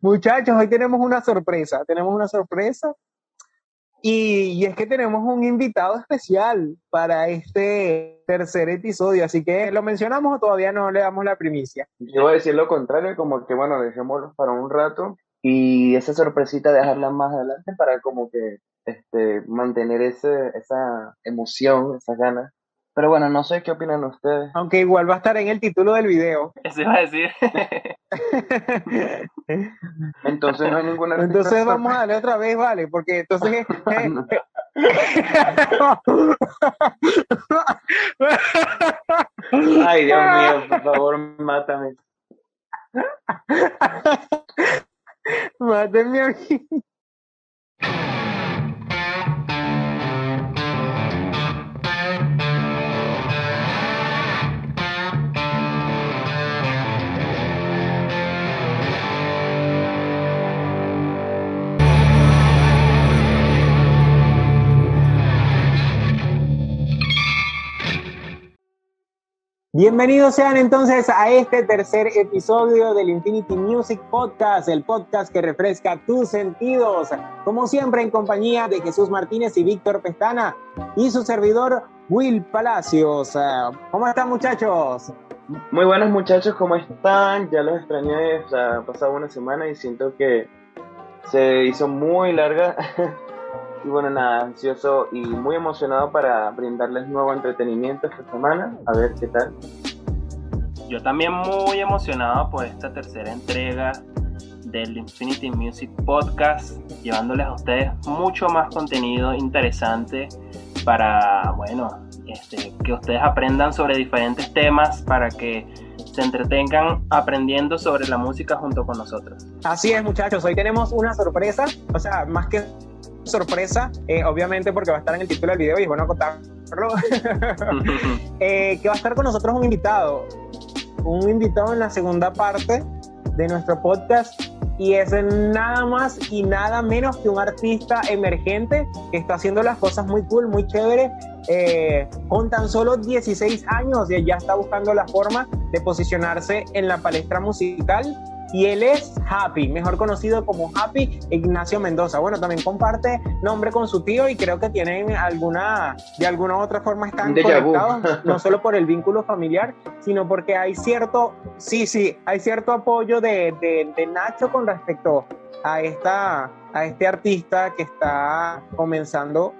Muchachos, hoy tenemos una sorpresa, tenemos una sorpresa y, es que tenemos un invitado especial para este tercer episodio, así que lo mencionamos o todavía no le damos la primicia. Yo voy a decir lo contrario, como que bueno, dejémoslo para un rato y esa sorpresita dejarla más adelante para como que este, mantener ese, esa emoción, esas ganas pero bueno, no sé qué opinan ustedes. Aunque igual va a estar en el título del video. Eso iba a decir. entonces no hay ninguna Entonces vamos a darle otra vez, vale, porque entonces... Ay, Dios mío, por favor, mátame. Mátame a Bienvenidos sean entonces a este tercer episodio del Infinity Music Podcast, el podcast que refresca tus sentidos. Como siempre en compañía de Jesús Martínez y Víctor Pestana y su servidor Will Palacios. ¿Cómo están muchachos? Muy buenos muchachos, ¿cómo están? Ya los extrañé, o ha pasado una semana y siento que se hizo muy larga. Y bueno, nada, ansioso y muy emocionado para brindarles nuevo entretenimiento esta semana. A ver qué tal. Yo también muy emocionado por esta tercera entrega del Infinity Music Podcast, llevándoles a ustedes mucho más contenido interesante para, bueno, este, que ustedes aprendan sobre diferentes temas para que se entretengan aprendiendo sobre la música junto con nosotros. Así es, muchachos, hoy tenemos una sorpresa, o sea, más que sorpresa, eh, obviamente porque va a estar en el título del video y es bueno contarlo, eh, que va a estar con nosotros un invitado, un invitado en la segunda parte de nuestro podcast y es nada más y nada menos que un artista emergente que está haciendo las cosas muy cool, muy chévere. Eh, con tan solo 16 años y ya está buscando la forma de posicionarse en la palestra musical y él es Happy, mejor conocido como Happy Ignacio Mendoza. Bueno, también comparte nombre con su tío y creo que tienen alguna, de alguna u otra forma están conectados, no solo por el vínculo familiar, sino porque hay cierto, sí, sí, hay cierto apoyo de, de, de Nacho con respecto a, esta, a este artista que está comenzando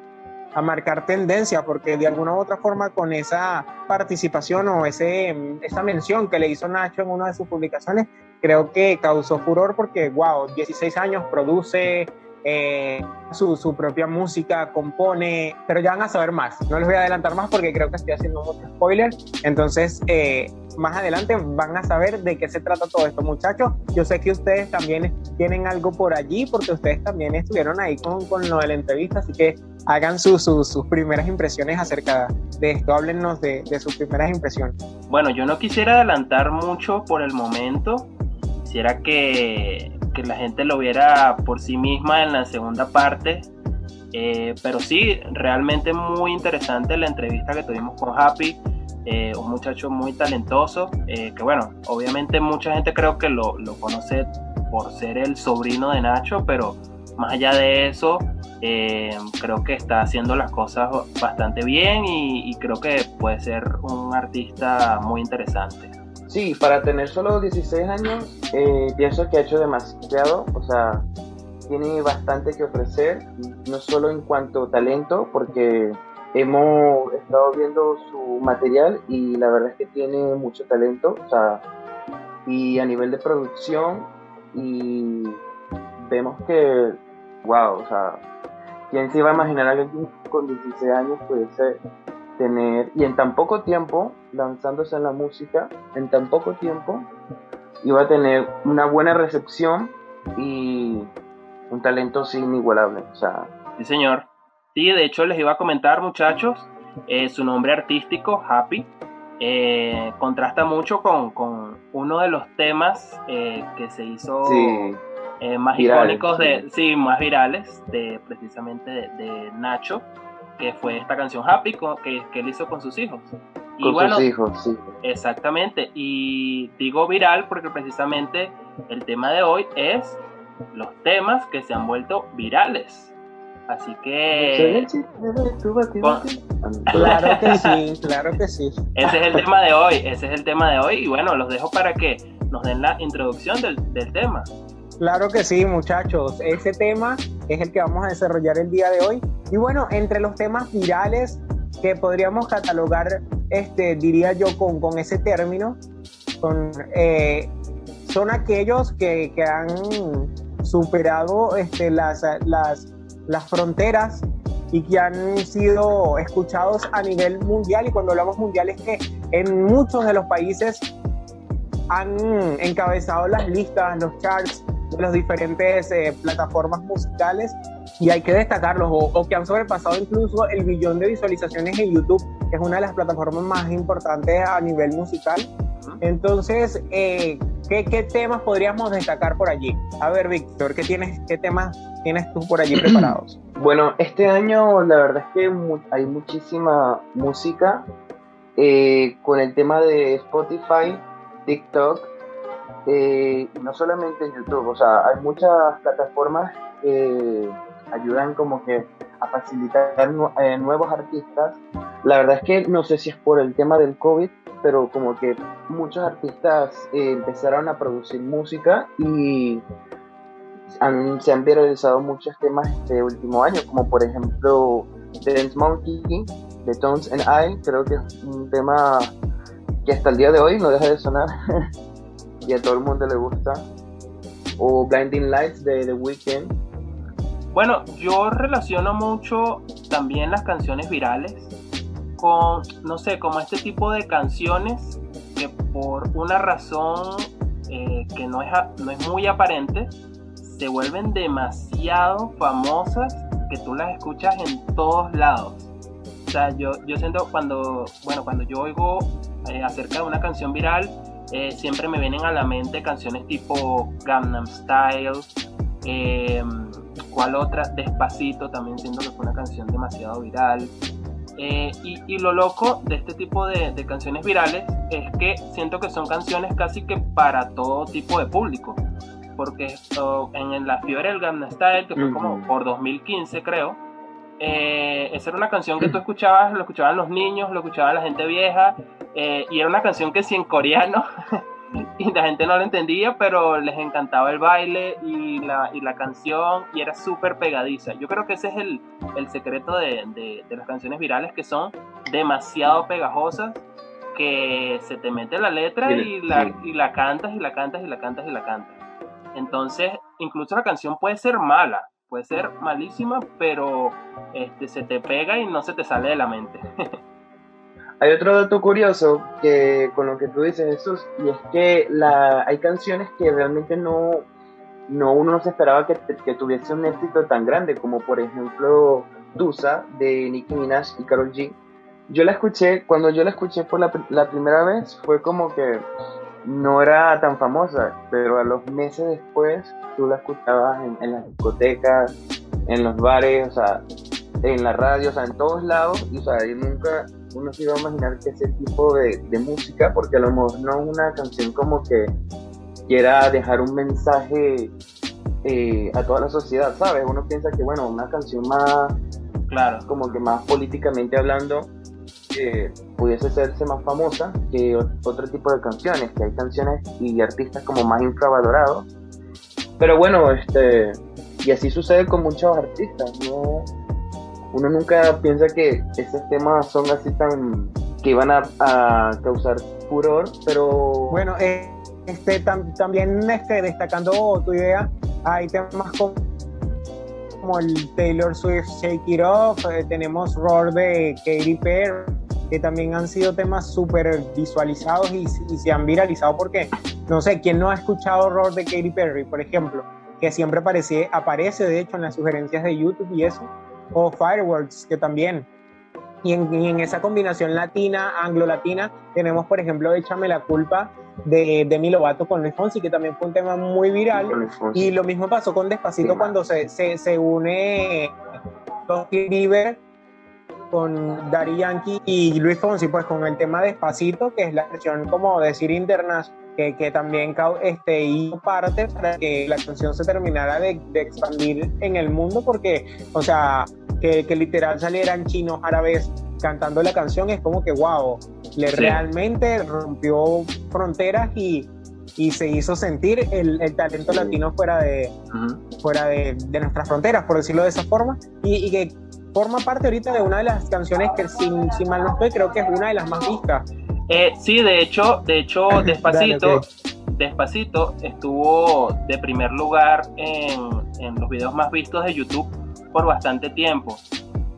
a marcar tendencia, porque de alguna u otra forma con esa participación o ese, esa mención que le hizo Nacho en una de sus publicaciones, creo que causó furor porque, wow, 16 años produce eh, su, su, propia música, compone, pero ya van a saber más. No les voy a adelantar más porque creo que estoy haciendo mucho spoiler. Entonces, eh, más adelante van a saber de qué se trata todo esto, muchachos. Yo sé que ustedes también tienen algo por allí porque ustedes también estuvieron ahí con, con lo de la entrevista, así que hagan sus primeras impresiones acerca de esto. Háblennos de, de sus primeras impresiones. Bueno, yo no quisiera adelantar mucho por el momento quisiera que, que, la gente lo viera por sí misma en la segunda parte. Eh, pero sí, realmente muy interesante la entrevista que tuvimos con Happy, eh, un muchacho muy talentoso, eh, que bueno, obviamente mucha gente creo que lo, lo, conoce por ser el sobrino de Nacho, pero más allá de eso, creo que está haciendo las cosas bastante bien y, y creo que puede ser un artista muy interesante. Sí, para tener solo 16 años, eh, pienso que ha hecho demasiado, o sea, tiene bastante que ofrecer, no solo en cuanto a talento, porque hemos estado viendo su material y la verdad es que tiene mucho talento, o sea, y a nivel de producción, y vemos que, wow, o sea, ¿quién se iba a imaginar a alguien con 16 años puede ser tener, y en tan poco tiempo, lanzándose en la música, en tan poco tiempo, iba a tener una buena recepción y un talento sin inigualable. O sea, sí, señor. Sí, de hecho les iba a comentar, muchachos, eh, su nombre artístico, Happy, eh, contrasta mucho con, con, uno de los temas eh, que se hizo más icónicos, de, sí. más virales, de precisamente de Nacho, que fue esta canción Happy que, que él hizo con sus hijos. Y con sus hijos, sí. Exactamente, y digo viral porque precisamente El tema de hoy es los temas que se han vuelto virales. Así que... Claro que sí, claro que sí. Ese es el tema de hoy, ese es el tema de hoy. Y bueno, los dejo para que nos den la introducción del, del tema. Claro que sí, muchachos. Ese tema es el que vamos a desarrollar el día de hoy. Y bueno, entre los temas virales que podríamos catalogar, este, diría yo, con, con ese término, son, eh, son aquellos que, que, han superado este, las, las, las fronteras y que han sido escuchados a nivel mundial. Y cuando hablamos mundial es que en muchos de los países han encabezado las listas, los charts de las diferentes eh, plataformas musicales y hay que destacarlos o, que han sobrepasado incluso el billón de visualizaciones en YouTube, que es una de las plataformas más importantes a nivel musical. Entonces, eh, ¿qué, ¿qué, temas podríamos destacar por allí? A ver, Víctor, ¿qué, tienes, ¿qué temas tienes tú por allí preparados? Bueno, este año la verdad es que hay muchísima música eh, con el tema de Spotify, TikTok, eh, no solamente en YouTube, o sea, hay muchas plataformas que ayudan como que a facilitar eh, nuevos artistas. La verdad es que no sé si es por el tema del COVID, pero como que muchos artistas eh, empezaron a producir música y se han viralizado muchos temas este último año, como por ejemplo Dance Monkey de Tones and I, creo que es un tema que hasta el día de hoy no deja de sonar y a todo el mundo le gusta. O Blinding Lights de The Weeknd. Bueno, yo relaciono mucho también las canciones virales con, no sé, como este tipo de canciones que por una razón eh, que no es, no es muy aparente, se vuelven demasiado famosas que tú las escuchas en todos lados. O sea, yo, yo siento cuando, bueno, cuando yo oigo eh, acerca de una canción viral, eh, siempre me vienen a la mente canciones tipo Gangnam Style, em, ¿cuál otra? Despacito, también siento que fue una canción demasiado viral. Eh, y, lo loco de este tipo de, canciones virales es que siento que son canciones casi que para todo tipo de público. Porque en la fiebre del Gangnam Style, que fue como por 2015 creo, eh, esa era una canción que tú escuchabas, lo escuchaban los niños, lo escuchaba la gente vieja, eh, y era una canción que sí en coreano, y la gente no lo entendía, pero les encantaba el baile y la, y la canción, y era súper pegadiza. Yo creo que ese es el, el secreto de, de, de, las canciones virales, que son demasiado pegajosas, que se te mete la letra y la, y la cantas y la cantas y la cantas y la cantas. Entonces, incluso la canción puede ser mala, puede ser malísima, pero este, se te pega y no se te sale de la mente. Hay otro dato curioso que con lo que tú dices, Jesús, y es que la, hay canciones que realmente no, no uno no se esperaba que, que tuviese un éxito tan grande, como por ejemplo Dusa de Nicki Minaj y Karol G. Yo la escuché, cuando yo la escuché por la, la primera vez, fue como que no era tan famosa, pero a los meses después tú la escuchabas en, las discotecas, en los bares, o sea, en la radio, o sea, en todos lados, y o sea, yo nunca uno se iba a imaginar que ese tipo de, música, porque a lo mejor no es una canción como que quiera dejar un mensaje eh, a toda la sociedad, ¿sabes? Uno piensa que, bueno, una canción más, claro, como que más políticamente hablando, pudiese hacerse más famosa que otro tipo de canciones, que hay canciones y artistas como más infravalorados. Pero bueno, este, y así sucede con muchos artistas, ¿no? Uno nunca piensa que esos temas son así tan que van a, causar furor, pero bueno, eh, este también este, destacando tu idea, hay temas como, como el Taylor Swift Shake It Off, eh, tenemos Roar de Katy Perry, que también han sido temas súper visualizados y, se han viralizado porque, no sé, ¿quién no ha escuchado Roar de Katy Perry, por ejemplo? Que siempre aparece, aparece de hecho en las sugerencias de YouTube y eso, o Fireworks, que también. Y en, esa combinación latina, anglo-latina, tenemos, por ejemplo, Échame la culpa de Demi Lovato con Luis Fonsi, que también fue un tema muy viral. Y lo mismo pasó con Despacito cuando se, se, se une Dustin Bieber con Daddy Yankee y Luis Fonsi, pues con el tema Despacito, que es la versión, como decir, internacional que, también este, hizo parte para que la canción se terminara de, expandir en el mundo, porque, o sea, que, literal salieran chinos, árabes cantando la canción, es como que, wow, le realmente rompió fronteras y, y se hizo sentir el, el talento latino fuera de, fuera de, de, nuestras fronteras, por decirlo de esa forma, y, y, que forma parte ahorita de una de las canciones que, sin, si mal no estoy, creo que es una de las más vistas eh, sí, de hecho, de hecho, Despacito, Despacito estuvo de primer lugar en, los videos más vistos de YouTube por bastante tiempo.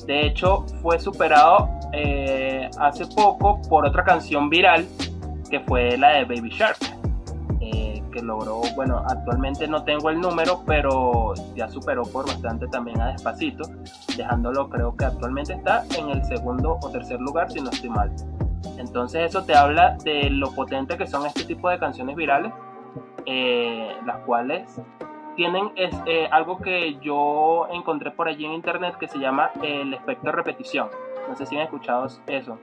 De hecho, fue superado eh, hace poco por otra canción viral que fue la de Baby Shark, eh, que logró, bueno, actualmente no tengo el número, pero ya superó por bastante también a Despacito, dejándolo creo que actualmente está en el segundo o tercer lugar, si no estoy mal. Entonces eso te habla de lo potente que son este tipo de canciones virales, eh, las cuales tienen es, eh, algo que yo encontré por allí en internet que se llama el efecto de repetición. No sé si han escuchado eso.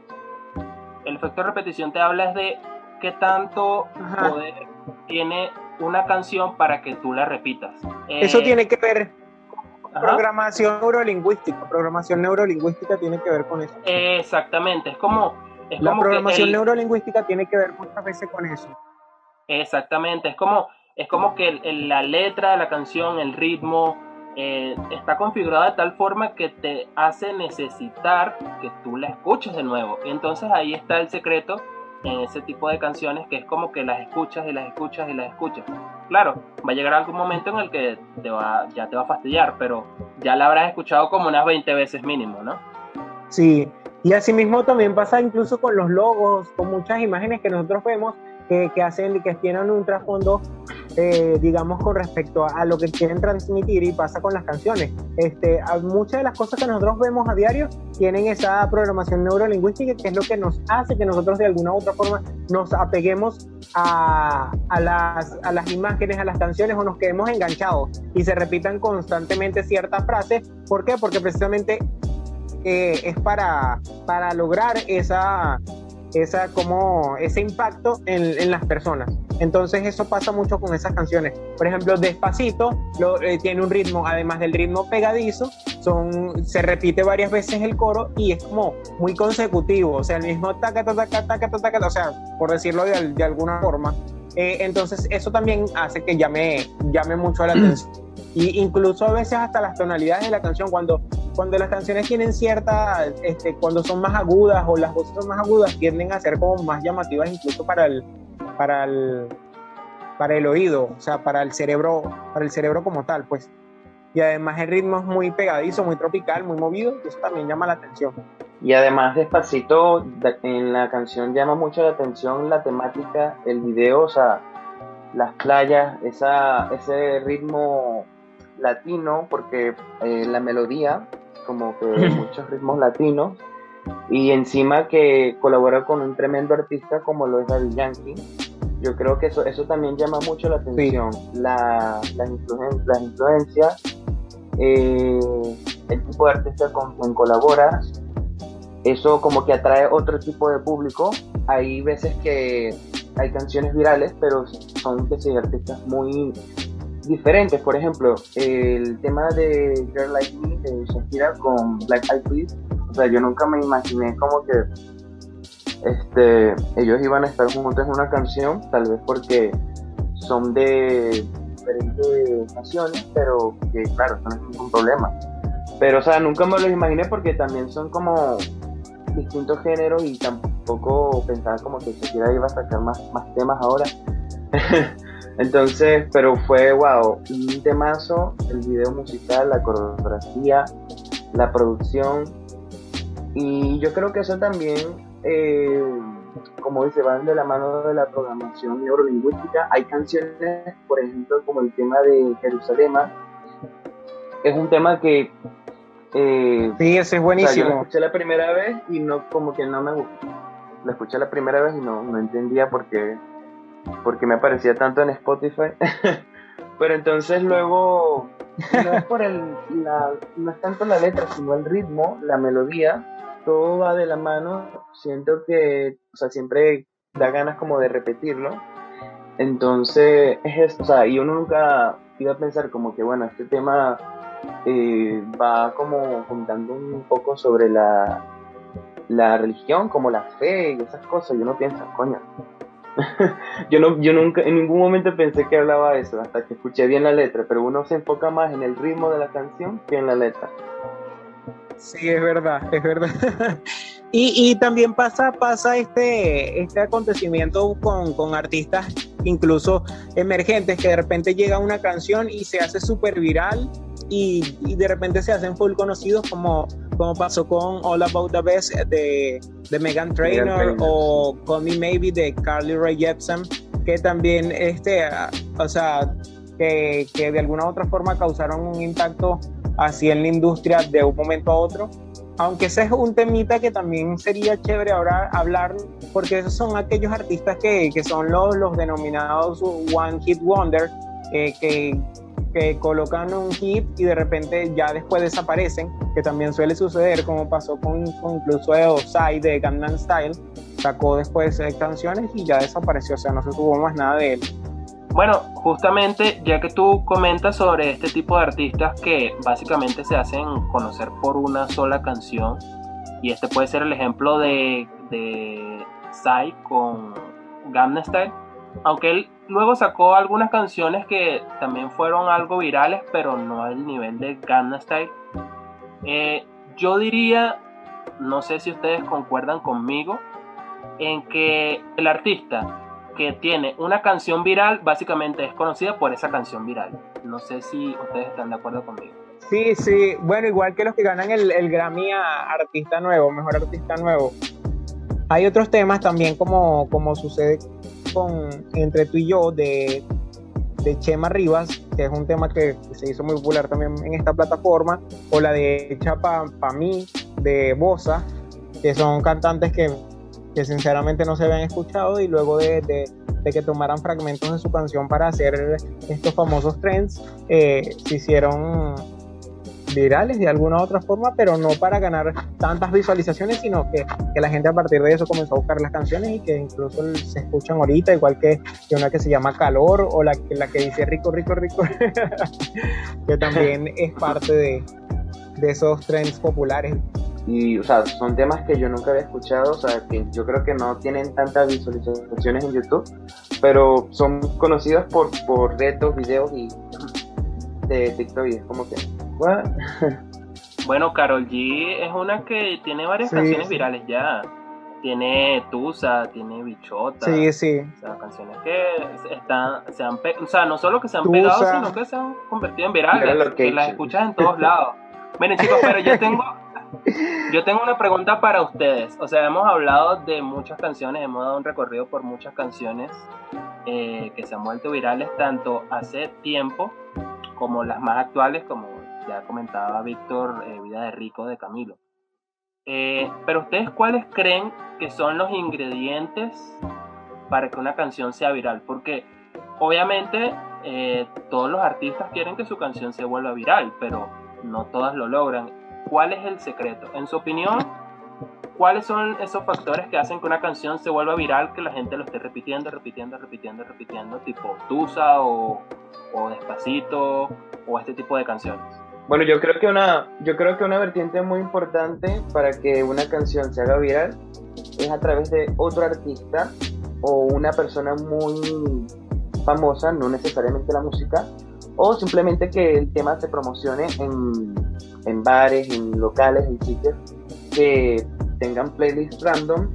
El efecto de repetición te habla de qué tanto poder tiene una canción para que tú la repitas. eso eh, tiene que ver programación neurolingüística. Programación neurolingüística tiene que ver con eso. Exactamente, es como la programación neurolingüística tiene que ver muchas veces con eso. Exactamente, es como, es como que la letra de la canción, el ritmo, eh, está configurada de tal forma que te hace necesitar que tú la escuches de nuevo. Y entonces ahí está el secreto en ese tipo de canciones que es como que las escuchas y las escuchas y las escuchas. Claro, va a llegar algún momento en el que te va, ya te va a fastidiar, pero ya la habrás escuchado como unas 20 veces mínimo, ¿no? Sí, y asimismo también pasa incluso con los logos, con muchas imágenes que nosotros vemos que, que hacen y que tienen un trasfondo, eh, digamos, con respecto a, lo que quieren transmitir y pasa con las canciones. Este, muchas de las cosas que nosotros vemos a diario tienen esa programación neurolingüística que es lo que nos hace que nosotros de alguna u otra forma nos apeguemos a, a, las, a las imágenes, a las canciones o nos quedemos enganchados y se repitan constantemente ciertas frases. ¿Por qué? Porque precisamente es para, para lograr esa, esa, como, ese impacto en, en, las personas. Entonces eso pasa mucho con esas canciones. Por ejemplo, Despacito lo, eh, tiene un ritmo, además del ritmo pegadizo, son, se repite varias veces el coro y es como muy consecutivo, o sea, el mismo taca, taca, taca, taca, taca, o sea, por decirlo de, de alguna forma. Eh, entonces eso también hace que llame, llame mucho la atención. Y incluso a veces hasta las tonalidades de la canción, cuando, cuando las canciones tienen cierta, este, cuando son más agudas o las voces son más agudas, tienden a ser como más llamativas incluso para el, para el, para el oído, o sea, para el cerebro, para el cerebro como tal, pues. Y además el ritmo es muy pegadizo, muy tropical, muy movido, y eso también llama la atención. Y además despacito, en la canción llama mucho la atención la temática, el video, o sea, las playas, esa, ese ritmo latino, porque eh, la melodía, como que muchos ritmos latinos, y encima que colabora con un tremendo artista como lo es Daddy Yankee, yo creo que eso, eso también llama mucho la atención, la, las, influencias, eh, el tipo de artista con quien colaboras, eso como que atrae otro tipo de público. Hay veces que hay canciones virales, pero son de artistas muy diferentes. Por ejemplo, el tema de Girl Like Me de Shakira con Black Eyed Peas. O sea, yo nunca me imaginé como que este, ellos iban a estar juntos en una canción, tal vez porque son de diferentes naciones, pero que claro, no es ningún problema. Pero, o sea, nunca me los imaginé porque también son como distintos géneros y tampoco pensaba como que Shakira iba a sacar más, más temas ahora. Entonces, pero fue, wow, un temazo, el video musical, la coreografía, la producción. Y yo creo que eso también, eh, como dice, van de la mano de la programación neurolingüística. Hay canciones, por ejemplo, como el tema de Jerusalén. Es un tema que... Eh, sí, ese es buenísimo. yo lo escuché la primera vez y no, como que no me gustó. Lo escuché la primera vez y no, no entendía por qué me aparecía tanto en Spotify. Pero entonces luego, no es, por el, no es tanto la letra, sino el ritmo, la melodía, todo va de la mano. Siento que, o sea, siempre da ganas como de repetirlo. Entonces, es esto, o sea, y uno nunca iba a pensar como que, bueno, este tema eh, va como contando un poco sobre la, la religión, como la fe y esas cosas, y uno piensa, coño, yo, no, yo nunca, en ningún momento pensé que hablaba eso, hasta que escuché bien la letra, pero uno se enfoca más en el ritmo de la canción que en la letra. Sí, es verdad, es verdad. y, y, también pasa, pasa este, este acontecimiento con, con, artistas incluso emergentes, que de repente llega una canción y se hace súper viral y, y, de repente se hacen full conocidos como, como pasó con All About the Best de, de Megan Trainor o Call Me Maybe de Carly Rae Jepsen, que también, este, o sea, que, que de alguna u otra forma causaron un impacto así en la industria de un momento a otro. Aunque ese es un temita que también sería chévere ahora hablar, porque esos son aquellos artistas que, que son los, los denominados One Hit Wonder, eh, que, que colocan un hit y de repente ya después desaparecen, que también suele suceder, como pasó con, con incluso Psy de Gangnam Style, sacó después eh, canciones y ya desapareció, o sea, no se tuvo más nada de él. Bueno, justamente ya que tú comentas sobre este tipo de artistas que básicamente se hacen conocer por una sola canción, y este puede ser el ejemplo de, de Psy con Gangnam Style, aunque él luego sacó algunas canciones que también fueron algo virales, pero no al nivel de Gangnam Style. Eh, yo diría, no sé si ustedes concuerdan conmigo, en que el artista que tiene una canción viral, básicamente es conocida por esa canción viral. No sé si ustedes están de acuerdo conmigo. Sí, sí, bueno, igual que los que ganan el, el Grammy a Artista Nuevo, Mejor Artista Nuevo. Hay otros temas también como, como sucede con Entre tú y yo de, de Chema Rivas, que es un tema que se hizo muy popular también en esta plataforma, o la de Chapa Pa' mí de Bosa, que son cantantes que que sinceramente no se habían escuchado y luego de, de, que tomaran fragmentos de su canción para hacer estos famosos trends, eh, se hicieron virales de alguna u otra forma, pero no para ganar tantas visualizaciones, sino que, que, la gente a partir de eso comenzó a buscar las canciones y que incluso se escuchan ahorita, igual que, que una que se llama Calor o la, la que dice Rico, Rico, Rico, que también es parte de, de esos trends populares y, o sea, son temas que yo nunca había escuchado, o sea, que yo creo que no tienen tantas visualizaciones en YouTube, pero son conocidos por, por retos, videos y de TikTok y es como que, Bueno, Carol G es una que tiene varias canciones virales ya. Tiene Tusa, tiene Bichota. Sí, sí. O sea, canciones que están, se han o sea, no solo que se han pegado, sino que se han convertido en virales. Que las escuchas en todos lados. Miren chicos, pero yo tengo, yo tengo una pregunta para ustedes. O sea, hemos hablado de muchas canciones, hemos dado un recorrido por muchas canciones eh, que se han vuelto virales tanto hace tiempo como las más actuales, como ya comentaba Víctor, eh, Vida de Rico de Camilo. Eh, pero ustedes cuáles creen que son los ingredientes para que una canción sea viral? Porque obviamente todos los artistas quieren que su canción se vuelva viral, pero no todas lo logran ¿Cuál es el secreto? En su opinión, ¿cuáles son esos factores que hacen que una canción se vuelva viral, que la gente lo esté repitiendo, repitiendo, repitiendo, repitiendo, tipo Tusa o, o Despacito o este tipo de canciones? Bueno, yo creo que una, yo creo que una vertiente muy importante para que una canción se haga viral es a través de otro artista o una persona muy famosa, no necesariamente la música, o simplemente que el tema se promocione en, en bares, en locales, en sitios que tengan playlists random.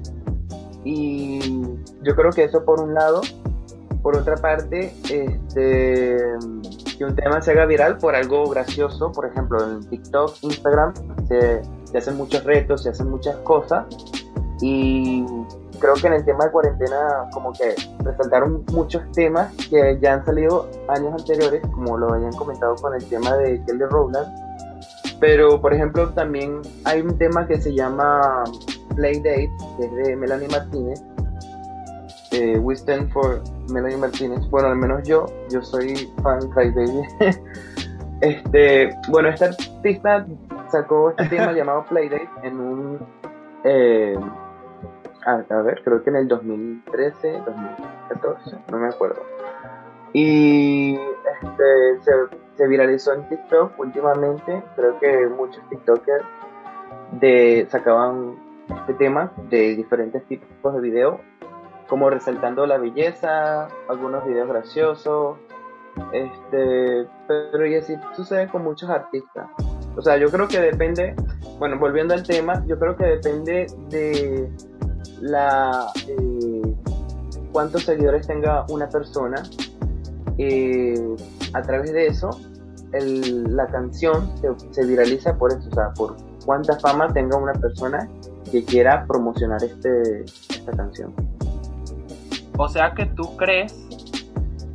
Y yo creo que eso por un lado. Por otra parte este que un tema se haga viral por algo gracioso. Por ejemplo en TikTok Instagram se, se hacen muchos retos se hacen muchas cosas. Y creo que en el tema de cuarentena como que resaltaron muchos temas que ya han salido años anteriores, como lo habían comentado con el tema de Kelly Rowland. Pero, por ejemplo, también hay un tema que se llama Playdate, que es de Melanie Martínez. Eh, We Stand for Melanie Martínez. Bueno, al menos yo, yo soy fan Cry Baby. este, bueno, esta artista sacó este tema llamado Playdate en un... Eh, a, a ver, creo que en el 2013, 2014, no me acuerdo. Y este, se, viralizó en TikTok últimamente. Creo que muchos TikTokers de, sacaban este tema de diferentes tipos de videos, como resaltando la belleza, algunos videos graciosos, este, pero y así sucede con muchos artistas. O sea, yo creo que depende, bueno, volviendo al tema, yo creo que depende de la eh, cuántos seguidores tenga una persona. Eh, a través de eso, el, la canción se, se, viraliza por eso, o sea, por cuánta fama tenga una persona que quiera promocionar este, esta canción. O sea que tú crees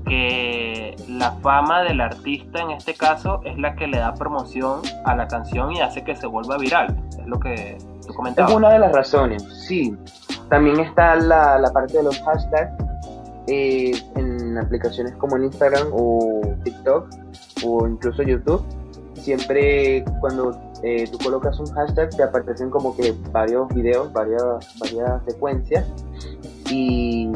que la fama del artista en este caso es la que le da promoción a la canción y hace que se vuelva viral. Es lo que tú comentabas. Es una de las razones, sí. También está la, la parte de los hashtags eh, en aplicaciones como en Instagram o TikTok o incluso YouTube. Siempre cuando eh, tú colocas un hashtag te aparecen como que varios videos, varias, varias secuencias y,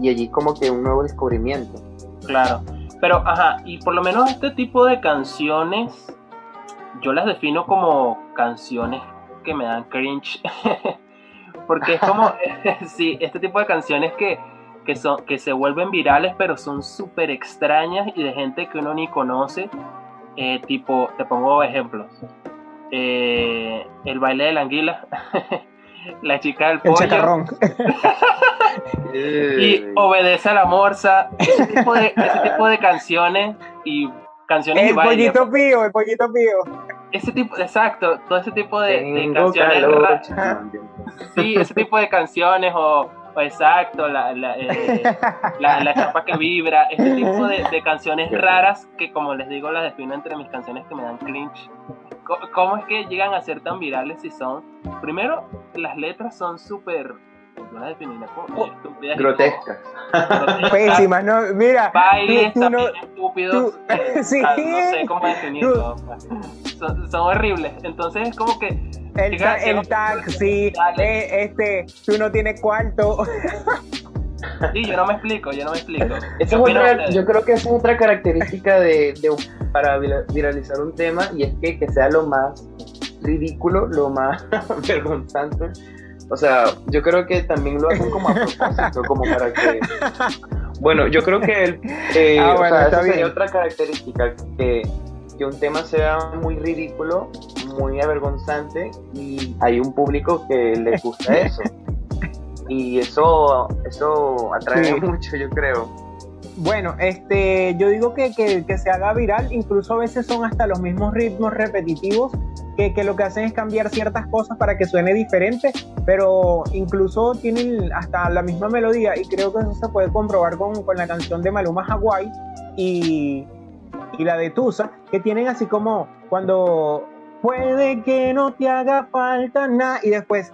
y allí como que un nuevo descubrimiento. Claro, pero ajá, y por lo menos este tipo de canciones, yo las defino como canciones que me dan cringe. Porque es como, sí, este tipo de canciones que, que, son, que se vuelven virales, pero son súper extrañas y de gente que uno ni conoce. Eh, tipo, te pongo ejemplos. Eh, el baile de la anguila. la chica del pollo. y obedece a la morsa. Ese tipo de, ese tipo de canciones y canciones el y bailes. pollito pío, el pollito pío. Ese tipo, exacto, todo ese tipo de, de canciones. Ra- sí, ese tipo de canciones o, o exacto, la, la, eh, la, la, chapa que vibra, este tipo de, de, canciones raras que como les digo las defino entre mis canciones que me dan cringe. ¿Cómo es que llegan a ser tan virales si son? Primero, las letras son súper estúpidas. Grotescas. Pésimas, ¿no? Mira. Bailes tú, tú también no, estúpidos. Tú, sí. No sé cómo definirlo. Son, son, horribles. Entonces es como que. El, el taxi, eh, este, tú no tienes cuarto. Sí, yo no me explico, yo no me explico. Es otra, yo creo que esa es otra característica de, de, para viralizar un tema y es que, que sea lo más ridículo, lo más vergonzante. O sea, yo creo que también lo hacen como a propósito, como para que... Bueno, yo creo que el, eh, ah, bueno, o sea, esa sería otra característica, que, que un tema sea muy ridículo, muy avergonzante y hay un público que le gusta eso. Y eso, eso atrae sí. mucho, yo creo. Bueno, este, yo digo que, que, que, se haga viral, incluso a veces son hasta los mismos ritmos repetitivos que, que, lo que hacen es cambiar ciertas cosas para que suene diferente, pero incluso tienen hasta la misma melodía y creo que eso se puede comprobar con, con la canción de Maluma Hawaii y, y la de Tusa, que tienen así como cuando puede que no te haga falta nada y después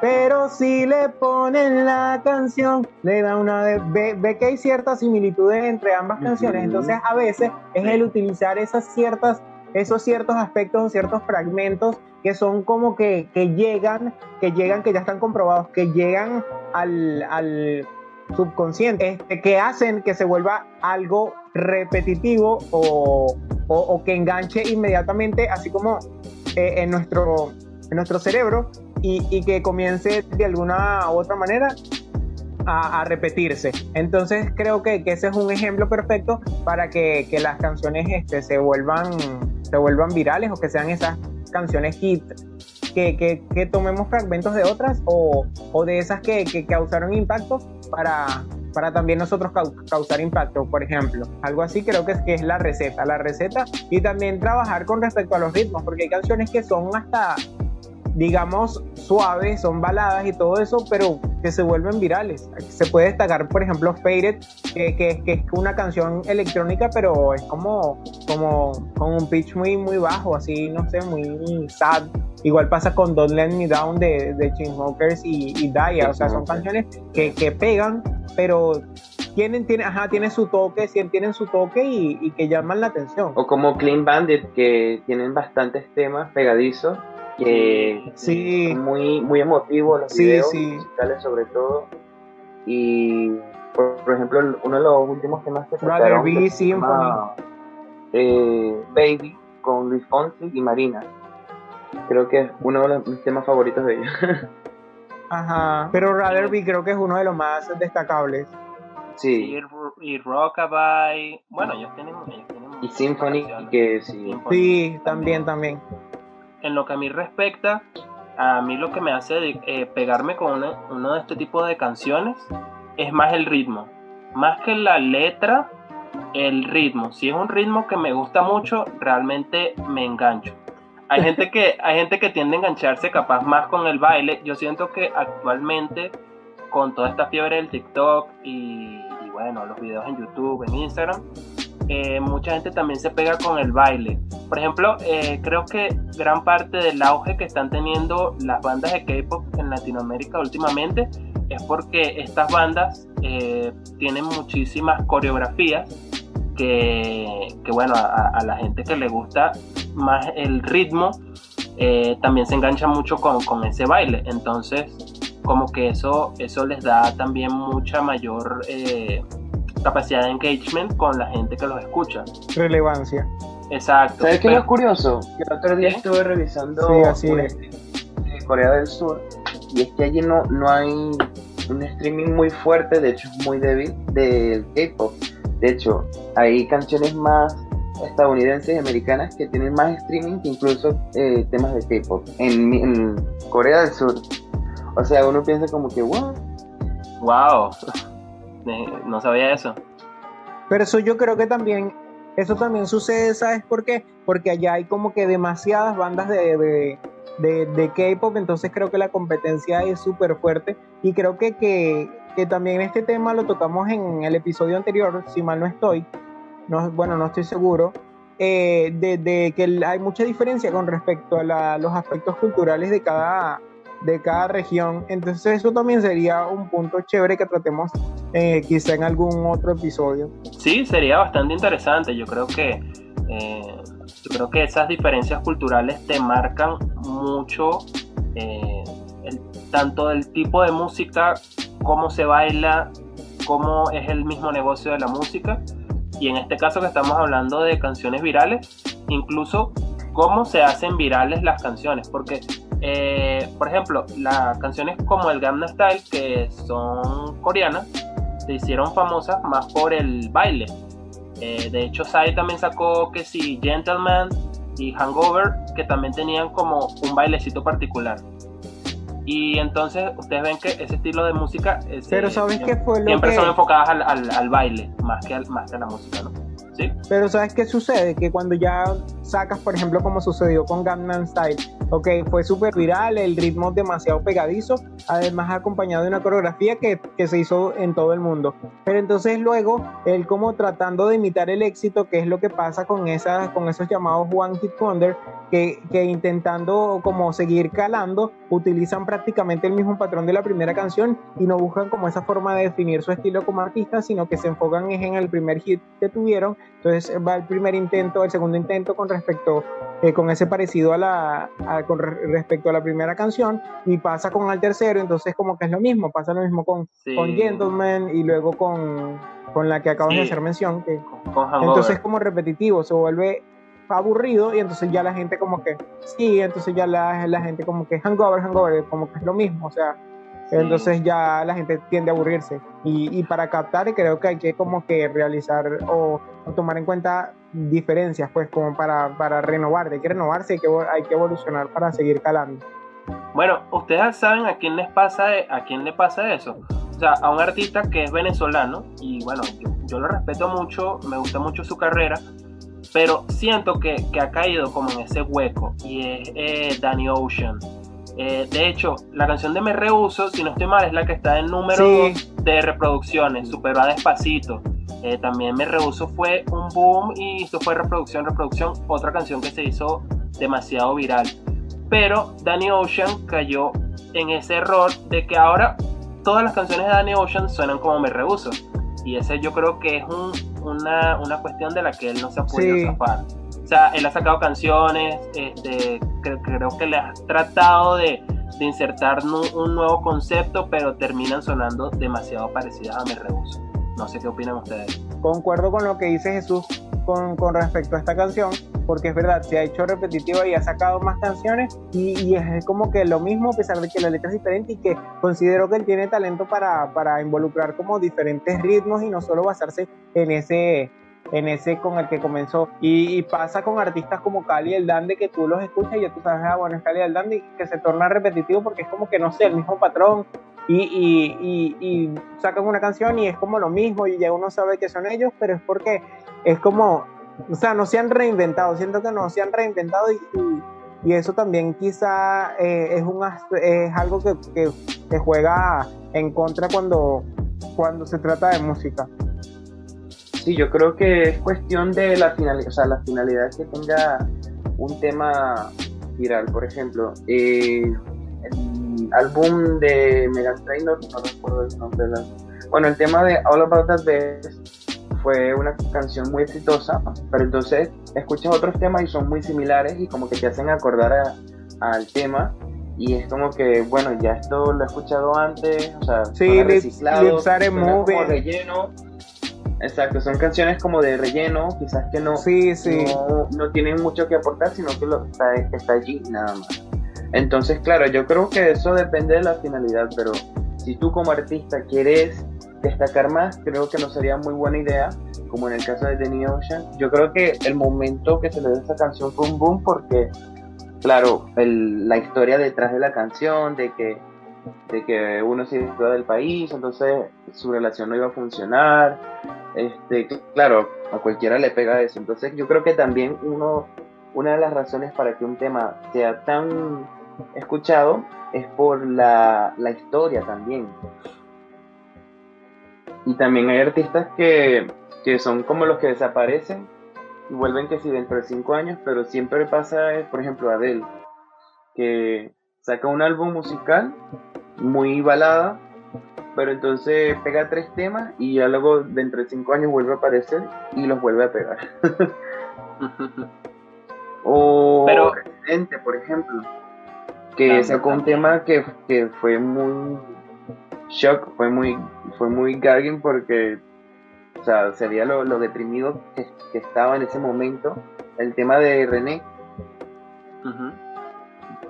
pero si le ponen la canción, le da una de, ve, ve, que hay ciertas similitudes entre ambas canciones, entonces a veces es el utilizar esas ciertas, esos ciertos aspectos o ciertos fragmentos que son como que, que, llegan, que llegan, que ya están comprobados, que llegan al, al subconsciente, que hacen que se vuelva algo repetitivo o, o, que enganche inmediatamente, así como eh, en, nuestro, nuestro cerebro, y, que comience de alguna u otra manera a, repetirse. Entonces creo que, que, ese es un ejemplo perfecto para que, que las canciones este, se, vuelvan, se vuelvan virales o que sean esas canciones hit. Que, que, que tomemos fragmentos de otras o, o de esas que, que causaron impacto para, para también nosotros causar impacto, por ejemplo. Algo así creo que es, que es la receta, la receta y también trabajar con respecto a los ritmos, porque hay canciones que son hasta digamos, suaves, son baladas y todo eso, pero que se vuelven virales. Se puede destacar, por ejemplo, Faded, que, que, que, es una canción electrónica, pero es como, como con un pitch muy, muy bajo, así, no sé, muy sad. Igual pasa con Don't Let Me Down de, de Chainsmokers y, y Daya, o sea, son canciones que, que pegan, pero tienen, tienen, ajá, tienen su toque, tienen su toque y, y, que llaman la atención. O como Clean Bandit, que tienen bastantes temas pegadizos que sí. muy, muy emotivo los Sí, videos sí. musicales sobre todo. Y por, por ejemplo, uno de los últimos temas que sacaron B que se Symphony. llama, eh, Baby con Luis Fonsi y Marina. Creo que es uno de los, mis temas favoritos de ellos. Ajá. Pero Rather Be creo que es uno de los más destacables. sí. Y, y Rockabye. Bueno, ellos tienen. Ellos tienen Y Symphony, que sí. Symphony. Sí, también, también. En lo que a mí respecta, a mí lo que me hace eh, pegarme con una- uno de este tipo de canciones es más el ritmo. Más que la letra, el ritmo. Si es un ritmo que me gusta mucho, realmente me engancho. Hay gente que, hay gente que tiende a engancharse capaz más con el baile. Yo siento que actualmente, con toda esta fiebre del TikTok y, y bueno, los videos en YouTube, en Instagram, eh, mucha gente también se pega con el baile. Por ejemplo, eh, creo que gran parte del auge que están teniendo las bandas de K-pop en Latinoamérica últimamente es porque estas bandas eh, tienen muchísimas coreografías que, que, bueno, a, la gente que le gusta más el ritmo eh, también se engancha mucho con, con ese baile. Entonces, como que eso, eso les da también mucha mayor capacidad de engagement con la gente que los escucha. Relevancia. Exacto. ¿Sabes qué es lo curioso? Que el otro día ¿Sí? estuve revisando Sí, así un es. streaming de Corea del Sur y es que allí no, no hay un streaming muy fuerte, de hecho es muy débil, del K-pop. De hecho, hay canciones más estadounidenses y americanas que tienen más streaming que incluso eh, temas de K-pop en, en Corea del Sur. O sea, uno piensa como que, wow, Wow. No sabía eso. Pero eso yo creo que también, eso también sucede, ¿sabes por qué? Porque allá hay como que demasiadas bandas de, de, de, K-pop, entonces creo que la competencia es súper fuerte y creo que, que, que también este tema lo tocamos en el episodio anterior, si mal no estoy, no, bueno, no estoy seguro, eh, de, que hay mucha diferencia con respecto a los aspectos culturales de cada, de cada región, entonces eso también sería un punto chévere que tratemos eh, quizá en algún otro episodio. Sí, sería bastante interesante. Yo creo que eh, creo que esas diferencias culturales te marcan mucho eh, el- tanto del tipo de música, cómo se baila, cómo es el mismo negocio de la música. Y en este caso que estamos hablando de canciones virales, incluso cómo se hacen virales las canciones. Porque, eh, por ejemplo, las canciones como el Gangnam Style, que son coreanas, se hicieron famosas más por el baile. Eh, de hecho, Psy también sacó que sí, Gentleman y Hangover, que también tenían como un bailecito particular. Y entonces ustedes ven que ese estilo de música es, Pero eh, ¿sabes siempre, qué fue lo siempre que- son enfocadas al, al- al baile, más que, al- más que a la música, ¿no? ¿Sí? Pero ¿sabes qué sucede? Que cuando ya sacas, por ejemplo, como sucedió con Gangnam Style, ok, fue súper viral, el ritmo demasiado pegadizo, además acompañado de una coreografía que, que se hizo en todo el mundo. Pero entonces luego, él como tratando de imitar el éxito, que es lo que pasa con, esas, con esos llamados One Hit Wonder, que, que intentando como seguir calando, utilizan prácticamente el mismo patrón de la primera canción y no buscan como esa forma de definir su estilo como artista, sino que se enfocan en el primer hit que tuvieron. Entonces va el primer intento, el segundo intento con respecto, eh, con ese parecido a la, a- con re- respecto a la primera canción y pasa con el tercero, entonces como que es lo mismo, pasa lo mismo con, Sí. con Gentleman y luego con, con la que acabas de Sí. hacer mención, que Con entonces como repetitivo, se vuelve aburrido y entonces ya la gente como que sí, entonces ya la, la gente como que hangover, hangover, como que es lo mismo, o sea. Entonces ya la gente tiende a aburrirse y, y para captar creo que hay que como que realizar o, o tomar en cuenta diferencias pues como para, para renovar, hay que renovarse, hay que, hay que evolucionar para seguir calando. Bueno, ustedes saben a quién les pasa e- a quién le pasa eso. O sea, a un artista que es venezolano y bueno, yo, yo lo respeto mucho, me gusta mucho su carrera, pero siento que, que ha caído como en ese hueco y es eh, Danny Ocean. Eh, de hecho, la canción de Me Rehuso, si no estoy mal, es la que está en número Sí. 2 de reproducciones, superó a Despacito. Eh, también Me Rehuso fue un boom y esto fue reproducción, reproducción, otra canción que se hizo demasiado viral. Pero Danny Ocean cayó en ese error de que ahora todas las canciones de Danny Ocean suenan como Me Rehuso. Y ese yo creo que es un- una, una cuestión de la que él no se ha podido Sí. zafar. Sea, él ha sacado canciones, este, creo, que le ha tratado de, insertar un nuevo concepto, pero terminan sonando demasiado parecidas a Me Rehuso. No sé qué opinan ustedes. Concuerdo con lo que dice Jesús con, con respecto a esta canción, porque es verdad, se ha hecho repetitivo y ha sacado más canciones y, es como que lo mismo a pesar de que la letra es diferente y que considero que él tiene talento para, para involucrar como diferentes ritmos y no solo basarse en ese en ese con el que comenzó. Y, pasa con artistas como Cali el Dandy, que tú los escuchas y ya tú sabes, ah, bueno, es Cali el Dandy, que se torna repetitivo porque es como que, no sé, el mismo patrón. Y, y, y, sacan una canción y es como lo mismo y ya uno sabe que son ellos, pero es porque es como, o sea, no se han reinventado, siento que no se han reinventado y, eso también quizá eh, es, un, es algo que, que, que juega en contra cuando, cuando se trata de música. Sí, yo creo que es cuestión de la finalidad, o sea, la finalidad que tenga un tema viral. Por ejemplo, eh, el álbum de Megan Trainor, no recuerdo el nombre. De bueno, el tema de All About That Bass fue una canción muy exitosa, pero entonces escuchas otros temas y son muy similares y como que te hacen acordar al tema y es como que, bueno, ya esto lo he escuchado antes, o sea, sí, reciclado, como relleno, Exacto, son canciones como de relleno, quizás que no, sí, sí. no, tienen mucho que aportar, sino que lo, está, está allí nada más. Entonces, claro, yo creo que eso depende de la finalidad, pero si tú como artista quieres destacar más, creo que no sería muy buena idea, como en el caso de The New Ocean. Yo creo que el momento que se le dio esa canción fue un boom porque, claro, la historia detrás de la canción, de que, de que uno se iba del país, entonces su relación no iba a funcionar, este, claro, a cualquiera le pega eso. Entonces yo creo que también uno, una de las razones para que un tema sea tan escuchado es por la, historia también. Y también hay artistas que, son como los que desaparecen y vuelven que sí dentro de cinco años, pero siempre pasa, por ejemplo, Adele, que saca un álbum musical muy balada, pero entonces pega tres temas y ya luego dentro de cinco años vuelve a aparecer y los vuelve a pegar. o pero, Residente, por ejemplo, que sacó un tema que, fue muy shock, fue muy, fue muy gagging porque o sea, sería lo, deprimido que, estaba en ese momento. El tema de René.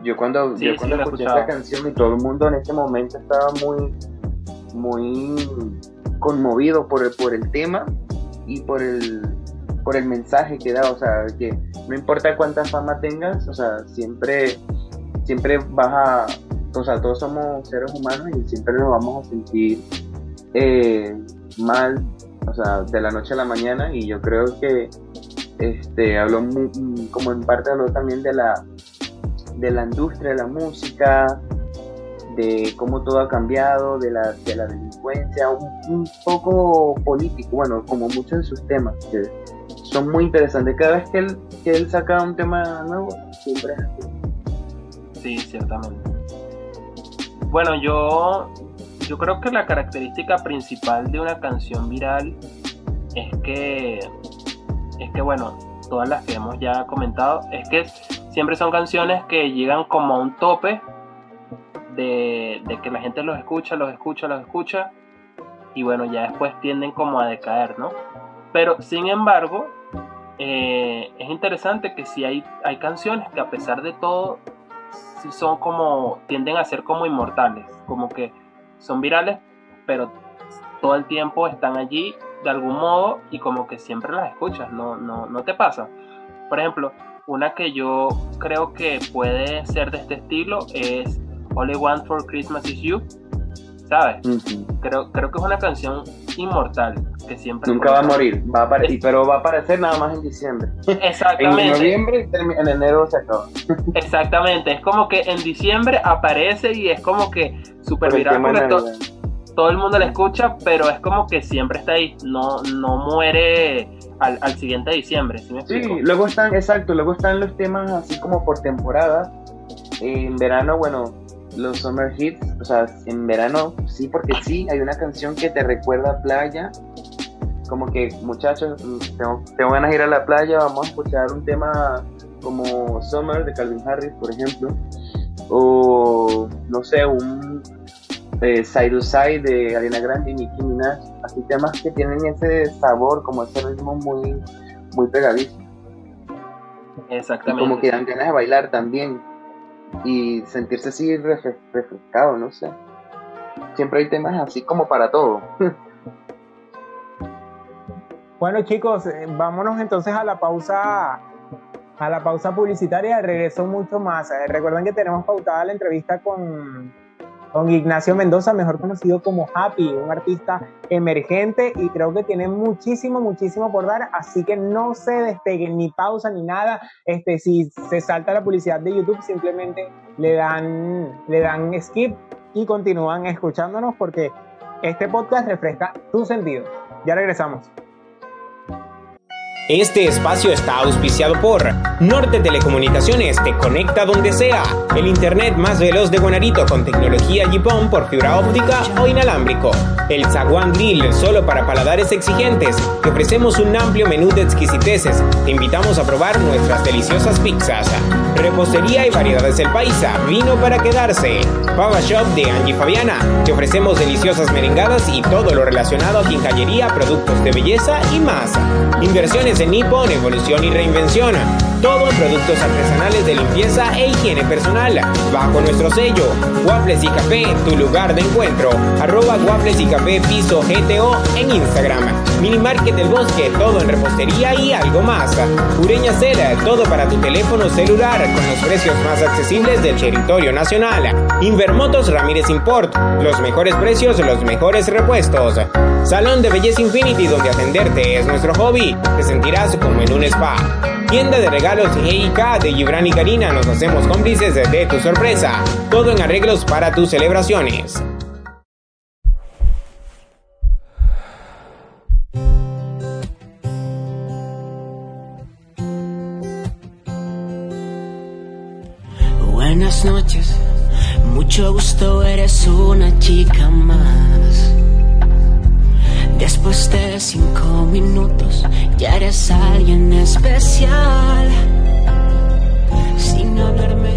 Yo cuando, yo cuando escuché esa canción y todo el mundo en ese momento estaba muy muy conmovido por el, por el tema y por el, por el mensaje que da, o sea, que no importa cuánta fama tengas, o sea, siempre, siempre vas a, o sea, todos somos seres humanos y siempre nos vamos a sentir eh, mal, o sea, de la noche a la mañana y yo creo que este habló como en parte habló también de la de la industria de la música de cómo todo ha cambiado, de la, la delincuencia, un, poco político, bueno, como muchos de sus temas, son muy interesantes. Cada vez que él, que él saca un tema nuevo, siempre es así. Sí, ciertamente. Bueno, yo, yo creo que la característica principal de una canción viral es que, es que, bueno, todas las que hemos ya comentado, es que siempre son canciones que llegan como a un tope de, que la gente los escucha, los escucha, los escucha, y bueno, ya después tienden como a decaer, ¿no? Pero sin embargo, eh, es interesante que si hay, hay canciones que a pesar de todo, sí son como, tienden a ser como inmortales, como que son virales, pero todo el tiempo están allí de algún modo y como que siempre las escuchas, no, no, no te pasa. Por ejemplo, una que yo creo que puede ser de este estilo es All I Want for Christmas Is You, ¿sabes? creo, creo que es una canción inmortal que siempre... Nunca va a morir, va a pero va a aparecer nada más en diciembre. Exactamente. en noviembre, en enero se acaba. Exactamente, es como que en diciembre aparece y es como que super viral porque todo el mundo la escucha, pero es como que siempre está ahí, no, no muere al, al siguiente diciembre. ¿sí, sí, luego están, exacto, luego están los temas así como por temporada. En verano, bueno, los summer hits, o sea, en verano sí, porque sí, hay una canción que te recuerda a playa, como que muchachos, mm, tengo, tengo ganas de ir a la playa, vamos a escuchar un tema como Summer de Calvin Harris, por ejemplo, o no sé, un eh, Side to Side de Ariana Grande y Nicki Minaj, así temas que tienen ese sabor, como ese ritmo muy, muy pegadizo. Exactamente. como que dan ganas de bailar también y sentirse así refrescado, no sé. Siempre hay temas así como para todo. bueno chicos, eh, vámonos entonces a la pausa a la pausa publicitaria, regreso mucho más. Eh, recuerden que tenemos pautada la entrevista con con Ignacio Mendoza, mejor conocido como Happy, un artista emergente y creo que tiene muchísimo, muchísimo por dar, así que no se despeguen ni pausa ni nada. Este, si se salta la publicidad de YouTube, simplemente le dan, le dan skip y continúan escuchándonos porque este podcast refresca tu sentido. Ya regresamos. Este espacio está auspiciado por Norte Telecomunicaciones, te conecta donde sea. El internet más veloz de Guanarito con tecnología GPON por fibra óptica o inalámbrico. El Zaguán Grill, solo para paladares exigentes. Te ofrecemos un amplio menú de exquisiteces. Te invitamos a probar nuestras deliciosas pizzas. Repostería y variedades del paisa. Vino para quedarse. Pava Shop de Angie Fabiana. Te ofrecemos deliciosas merengadas y todo lo relacionado a quincallería, productos de belleza y más. Inversiones en Nippon, evolución y reinvención. Todo en productos artesanales de limpieza e higiene personal. Bajo nuestro sello, Waffles y Café, tu lugar de encuentro. Arroba Waffles y Café Piso GTO en Instagram. Mini Market del Bosque, todo en repostería y algo más. Ureña Cela, todo para tu teléfono celular con los precios más accesibles del territorio nacional. Invermotos Ramírez Import, los mejores precios, los mejores repuestos. Salón de Belleza Infinity, donde atenderte es nuestro hobby. Te sentirás como en un spa. Tienda de regalos GIK de Gibran y Karina, nos hacemos cómplices de tu sorpresa. Todo en arreglos para tus celebraciones. Gusto, eres una chica más. Después de cinco minutos ya eres alguien especial. Sin hablarme,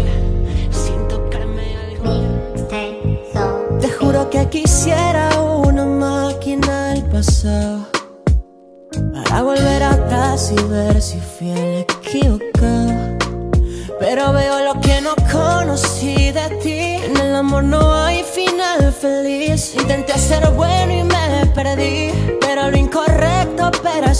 sin tocarme algo. Te juro que quisiera una máquina del pasado. Para volver atrás y ver si fui el equivocado. Pero veo lo que no conocí de ti. No bueno y me perdí. Pero lo incorrecto, pero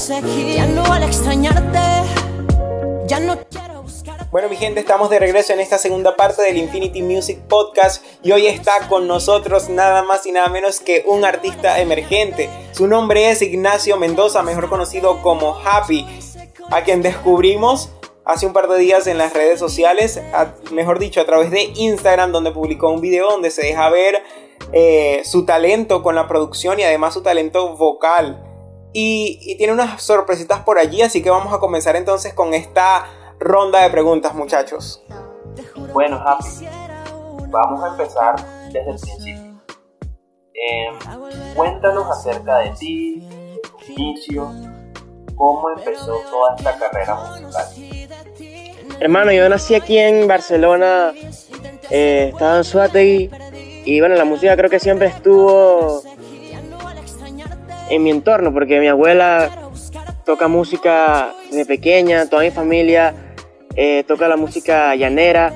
ya no quiero buscar. Bueno, mi gente, estamos de regreso en esta segunda parte del Infinity Music Podcast y hoy está con nosotros nada más y nada menos que un artista emergente. Su nombre es Ignacio Mendoza, mejor conocido como Happy, a quien descubrimos hace un par de días en las redes sociales, mejor dicho, a través de Instagram, donde publicó un video donde se deja ver eh, su talento con la producción y además su talento vocal. Y, tiene unas sorpresitas por allí, así que vamos a comenzar entonces con esta ronda de preguntas, muchachos. Bueno, Happy, vamos a empezar desde el principio. Em, cuéntanos acerca de ti, de tu inicio, cómo empezó toda esta carrera musical. Hermano, yo nací aquí en Barcelona, eh, estaba en Suátegui y bueno, la música creo que siempre estuvo en mi entorno porque mi abuela toca música desde pequeña, toda mi familia eh, toca la música llanera,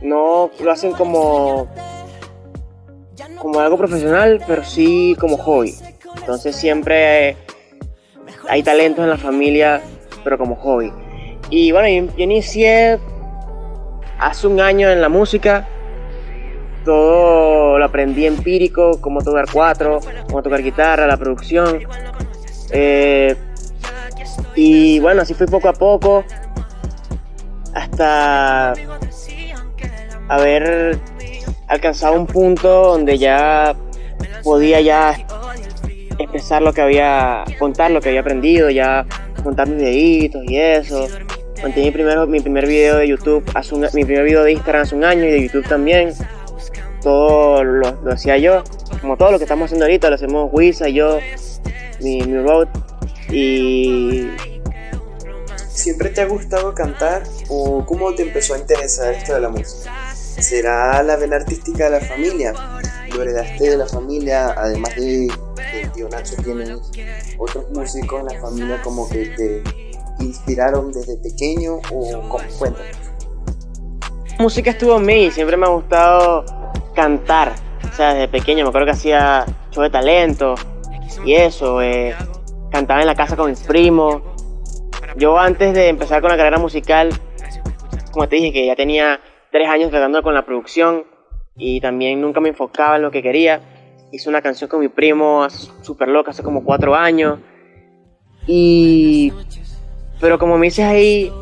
no lo hacen como, como algo profesional, pero sí como hobby. Entonces siempre hay talentos en la familia, pero como hobby. Y bueno, yo inicié hace un año en la música. Todo lo aprendí empírico, cómo tocar cuatro, cómo tocar guitarra, la producción. Eh, y bueno, así fui poco a poco hasta haber alcanzado un punto donde ya podía ya empezar lo que había, contar lo que había aprendido, ya contar mis deditos y eso. Mantuve mi, primero, mi primer video de YouTube, hace mi primer video de Instagram hace un año y de YouTube también. Todo lo, hacía yo, como todo lo que estamos haciendo ahorita, lo hacemos Wisa, yo, mi, mi road. Y ¿Siempre te ha gustado cantar o cómo te empezó a interesar esto de la música? ¿Será la vena artística de la familia? ¿Lo heredaste de la familia? Además de, de tío Nacho, ¿tienes otros músicos en la familia como que te inspiraron desde pequeño o cómo? Cuéntanos. música estuvo en mí, siempre me ha gustado cantar. O sea, desde pequeño me acuerdo que hacía show de talento y eso. eh, cantaba en la casa con mis primos. Yo antes de empezar con la carrera musical, como te dije, que ya tenía tres años tratando con la producción y también nunca me enfocaba en lo que quería. Hice una canción con mi primo súper loca hace como cuatro años. Y... Pero como me dices ahí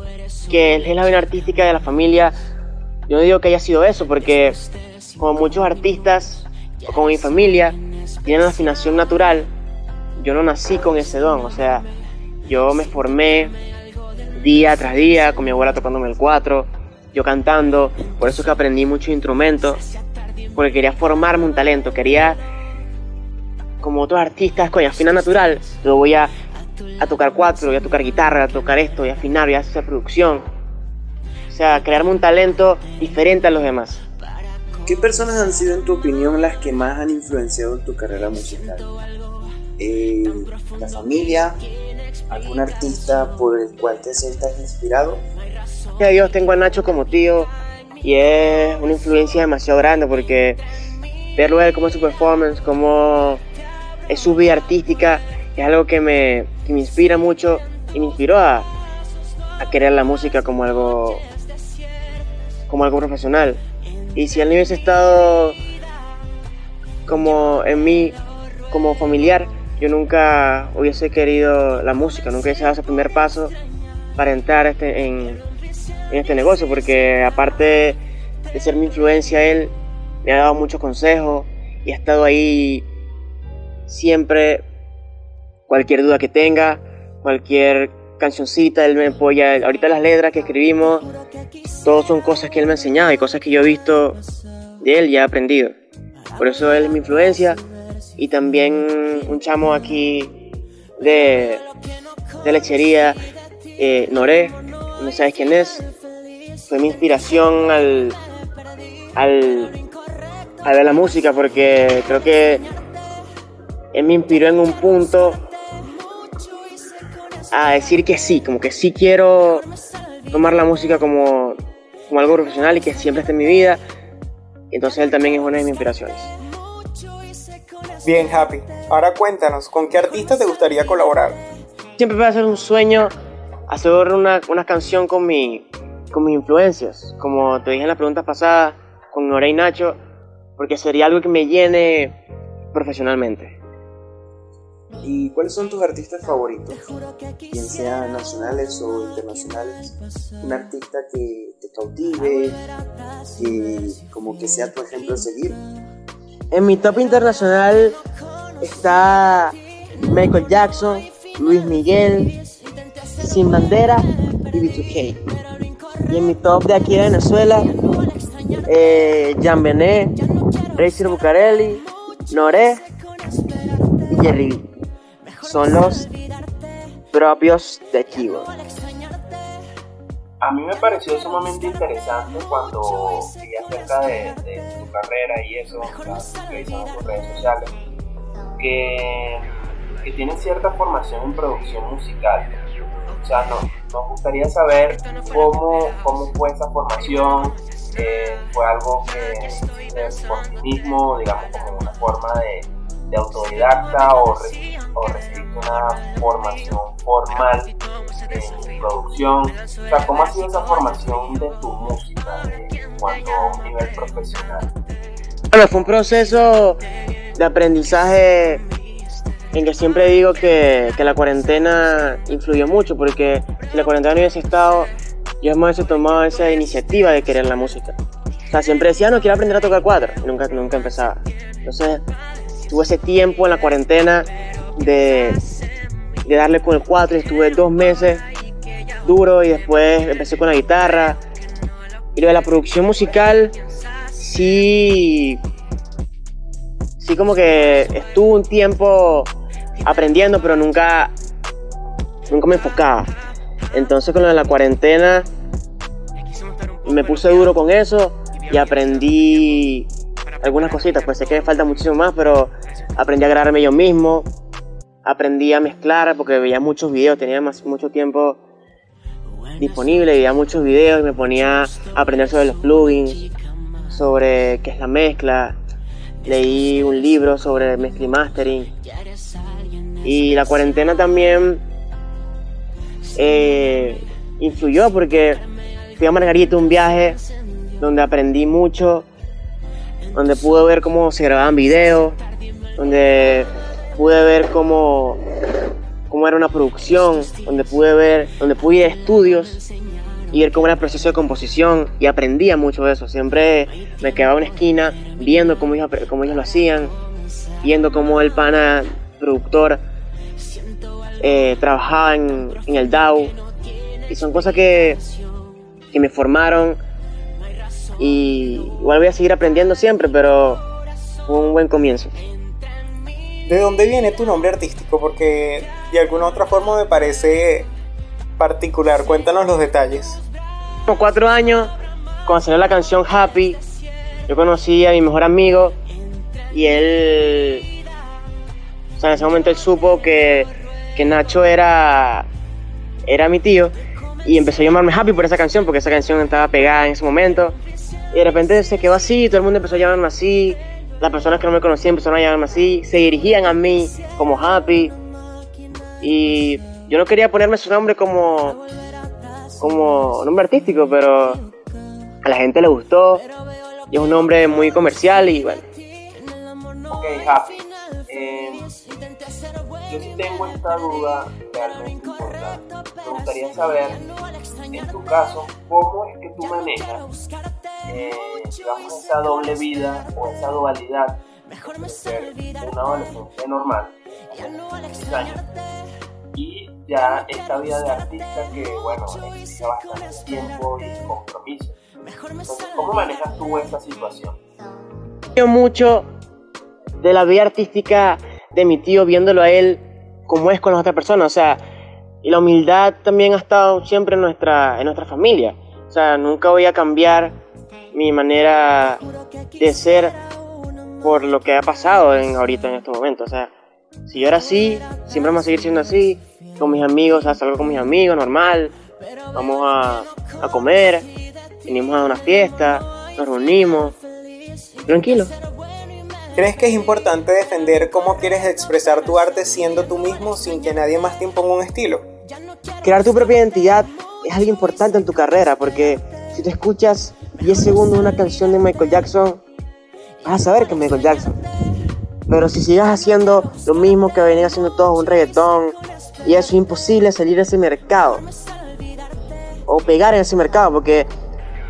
que es la vena artística de la familia, yo no digo que haya sido eso, porque como muchos artistas, o como mi familia, tienen afinación natural, yo no nací con ese don, o sea, yo me formé día tras día con mi abuela tocándome el cuatro, yo cantando, por eso es que aprendí muchos instrumentos, porque quería formarme un talento, quería, como otros artistas, con afina natural, yo voy a, a tocar cuatro, voy a tocar guitarra, a tocar esto, voy a afinar, voy a hacer producción. O sea, crearme un talento diferente a los demás. ¿Qué personas han sido, en tu opinión, las que más han influenciado tu carrera musical? Eh, ¿La familia? ¿Algún artista por el cual te sientas inspirado? Gracias a Dios tengo a Nacho como tío y es una influencia demasiado grande porque verlo él como es su performance, como es su vida artística, es algo que me, que me inspira mucho y me inspiró a, a querer la música como algo, como algo profesional. Y si él no hubiese estado como en mí, como familiar, yo nunca hubiese querido la música, nunca hubiese dado ese primer paso para entrar este, en, en este negocio, porque aparte de ser mi influencia, él me ha dado muchos consejos y ha estado ahí siempre. Cualquier duda que tenga, cualquier cancioncita, él me apoya. Ahorita las letras que escribimos, todos son cosas que él me ha enseñado y cosas que yo he visto de él y he aprendido. Por eso él es mi influencia y también un chamo aquí de, de lechería, eh, Noré, no sabes quién es, fue mi inspiración al, al, a ver la música porque creo que él me inspiró en un punto a decir que sí, como que sí quiero tomar la música como, como algo profesional y que siempre esté en mi vida. Entonces él también es una de mis inspiraciones. Bien, Happy. Ahora cuéntanos, ¿con qué artista te gustaría colaborar? Siempre va a ser un sueño hacer una, una canción con, mi, con mis influencias, como te dije en las preguntas pasadas, con Nora y Nacho, porque sería algo que me llene profesionalmente. ¿Y cuáles son tus artistas favoritos? Bien sean nacionales o internacionales. Un artista que te cautive, que como que sea tu ejemplo a seguir. En mi top internacional está Michael Jackson, Luis Miguel, Sin Bandera y B2K. Y en mi top de aquí de Venezuela, eh, Jan Benet, Racer Bucarelli, Noré y Jerry. Son los propios güey. A mí me pareció sumamente interesante cuando vi acerca de, tu carrera y eso, que en tus redes sociales, que, que tienen cierta formación en producción musical. O sea, no, nos gustaría saber cómo, cómo fue esa formación, fue algo que por ti mismo, digamos, como una forma de, de autodidacta o, re- o recibiste una formación formal en producción. O sea, ¿cómo ha sido esa formación de tu música en cuanto a un nivel profesional? Bueno, fue un proceso de aprendizaje en que siempre digo que, que la cuarentena influyó mucho, porque si la cuarentena no hubiese estado, yo no hubiese tomado esa iniciativa de querer la música. O sea, siempre decía, no, quiero aprender a tocar cuatro, y nunca, nunca empezaba. Entonces, tuve ese tiempo en la cuarentena de, darle con el cuatro, y estuve dos meses duro, y después empecé con la guitarra. Y lo de la producción musical, sí, sí como que estuve un tiempo aprendiendo, pero nunca nunca me enfocaba. Entonces con lo de la cuarentena me puse duro con eso y aprendí algunas cositas, pues sé que me falta muchísimo más, pero aprendí a grabarme yo mismo, aprendí a mezclar porque veía muchos videos, tenía más, mucho tiempo disponible, veía muchos videos y me ponía a aprender sobre los plugins, sobre qué es la mezcla, leí un libro sobre mezcla y mastering. Y la cuarentena también eh, influyó porque fui a Margarita un viaje donde aprendí mucho, donde pude ver cómo se grababan videos, donde pude ver cómo, cómo era una producción, donde pude ver, donde pude estudios y ver cómo era el proceso de composición y aprendía mucho de eso. Siempre me quedaba en una esquina viendo cómo ellos, cómo ellos lo hacían, viendo cómo el pana productor eh, trabajaba en, en, el DAO. Y son cosas que, que me formaron y igual voy a seguir aprendiendo siempre, pero fue un buen comienzo. ¿De dónde viene tu nombre artístico? Porque de alguna otra forma me parece particular. Cuéntanos los detalles. Como cuatro años, cuando salió la canción Happy, yo conocí a mi mejor amigo y él, o sea, en ese momento él supo que, que Nacho era, era mi tío y empezó a llamarme Happy por esa canción, porque esa canción estaba pegada en ese momento. Y de repente se quedó así, todo el mundo empezó a llamarme así, las personas que no me conocían empezaron a llamarme así, se dirigían a mí como Happy. Y yo no quería ponerme su nombre como, como nombre artístico, pero a la gente le gustó. Y es un nombre muy comercial y bueno. Ok, Happy. Eh, yo sí tengo esta duda realmente importante. Me gustaría saber, en tu caso, cómo es que tú manejas, eh, digamos, esa doble vida o esa dualidad de ser un adolescente normal, años, y ya esta vida de artista que, bueno, necesita bastante tiempo y compromiso. Entonces, ¿cómo manejas tú esta situación? mucho de la vida artística de mi tío viéndolo a él como es con las otras personas. O sea, y la humildad también ha estado siempre en nuestra, en nuestra familia. O sea, nunca voy a cambiar mi manera de ser por lo que ha pasado en, ahorita en este momento. O sea, si yo era así, siempre vamos a seguir siendo así. Con mis amigos, o sea, salgo con mis amigos, normal. Vamos a, a comer, venimos a una fiesta, nos reunimos. Tranquilo. ¿Crees que es importante defender cómo quieres expresar tu arte siendo tú mismo sin que nadie más te imponga un estilo? Crear tu propia identidad es algo importante en tu carrera porque si te escuchas 10 segundos una canción de Michael Jackson, vas a saber que es Michael Jackson. Pero si sigues haciendo lo mismo que venían haciendo todos, un reggaetón, y eso es imposible salir de ese mercado. O pegar en ese mercado porque